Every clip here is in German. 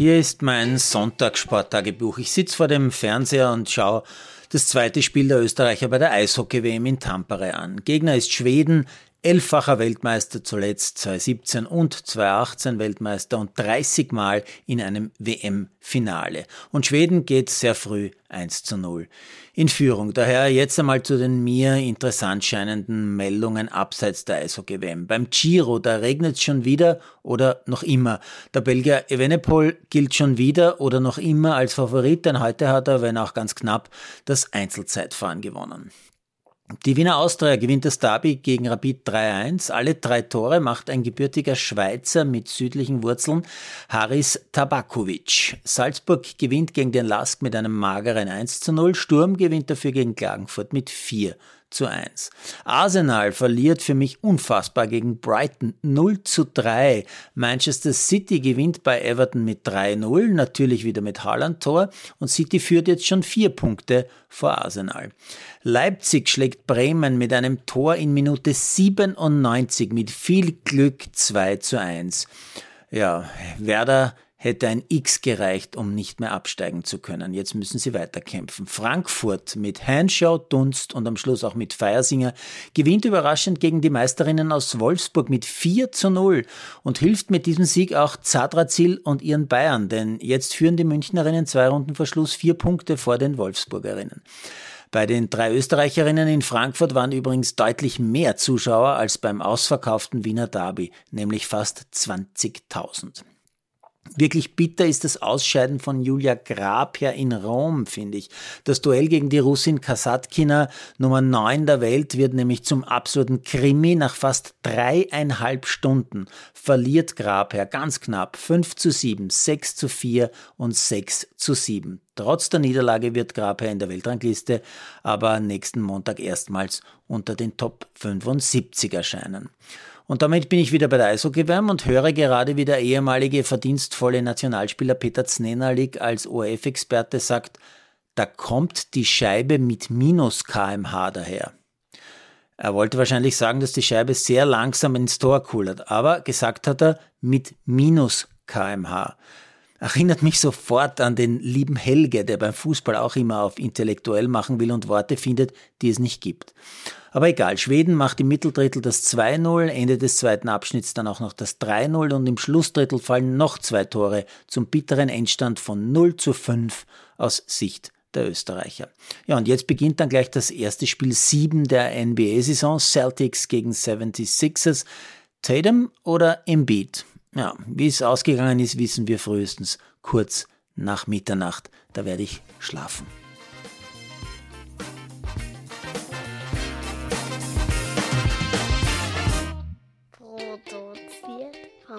Hier ist mein Sonntagssporttagebuch. Ich sitze vor dem Fernseher und schaue das zweite Spiel der Österreicher bei der Eishockey-WM in Tampere an. Gegner ist Schweden, elffacher Weltmeister zuletzt 2017 und 2018 Weltmeister und 30 Mal in einem WM-Finale. Und Schweden geht sehr früh 1 zu 0 in Führung. Daher jetzt einmal zu den mir interessant scheinenden Meldungen abseits der Eishockey-WM. Beim Giro, da regnet es schon wieder oder noch immer. Der Belgier Evenepoel gilt schon wieder oder noch immer als Favorit, denn heute hat er, wenn auch ganz knapp, das Einzelzeitfahren gewonnen. Die Wiener Austria gewinnt das Derby gegen Rapid 3-1. Alle drei Tore macht ein gebürtiger Schweizer mit südlichen Wurzeln, Haris Tabakovic. Salzburg gewinnt gegen den Lask mit einem mageren 1-0. Sturm gewinnt dafür gegen Klagenfurt mit 4 zu 1. Arsenal verliert für mich unfassbar gegen Brighton 0 zu 3. Manchester City gewinnt bei Everton mit 3-0, natürlich wieder mit Haaland-Tor und City führt jetzt schon vier Punkte vor Arsenal. Leipzig schlägt Bremen mit einem Tor in Minute 97 mit viel Glück 2 zu 1. Ja, Werder hätte ein X gereicht, um nicht mehr absteigen zu können. Jetzt müssen sie weiterkämpfen. Frankfurt mit Hanschau, Dunst und am Schluss auch mit Feiersinger gewinnt überraschend gegen die Meisterinnen aus Wolfsburg mit 4 zu 0 und hilft mit diesem Sieg auch Zadrazil und ihren Bayern, denn jetzt führen die Münchnerinnen zwei Runden Verschluss vier Punkte vor den Wolfsburgerinnen. Bei den drei Österreicherinnen in Frankfurt waren übrigens deutlich mehr Zuschauer als beim ausverkauften Wiener Derby, nämlich fast 20.000. Wirklich bitter ist das Ausscheiden von Julia Grabher in Rom, finde ich. Das Duell gegen die Russin Kasatkina, Nummer 9 der Welt, wird nämlich zum absoluten Krimi. Nach fast dreieinhalb Stunden verliert Grabher ganz knapp 5 zu 7, 6 zu 4 und 6 zu 7. Trotz der Niederlage wird Grabher in der Weltrangliste aber nächsten Montag erstmals unter den Top 75 erscheinen. Und damit bin ich wieder bei der Eishockey-WM und höre gerade, wie der ehemalige verdienstvolle Nationalspieler Peter Znenalik als ORF-Experte sagt, da kommt die Scheibe mit minus kmh daher. Er wollte wahrscheinlich sagen, dass die Scheibe sehr langsam ins Tor kullert, aber gesagt hat er mit minus kmh. Erinnert mich sofort an den lieben Helge, der beim Fußball auch immer auf intellektuell machen will und Worte findet, die es nicht gibt. Aber egal, Schweden macht im Mitteldrittel das 2-0, Ende des zweiten Abschnitts dann auch noch das 3-0 und im Schlussdrittel fallen noch zwei Tore zum bitteren Endstand von 0 zu 5 aus Sicht der Österreicher. Ja, und jetzt beginnt dann gleich das erste Spiel 7 der NBA-Saison, Celtics gegen 76ers. Tatum oder Embiid? Ja, wie es ausgegangen ist, wissen wir frühestens kurz nach Mitternacht. Da werde ich schlafen.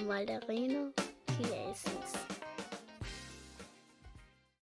Malderino Chiesis.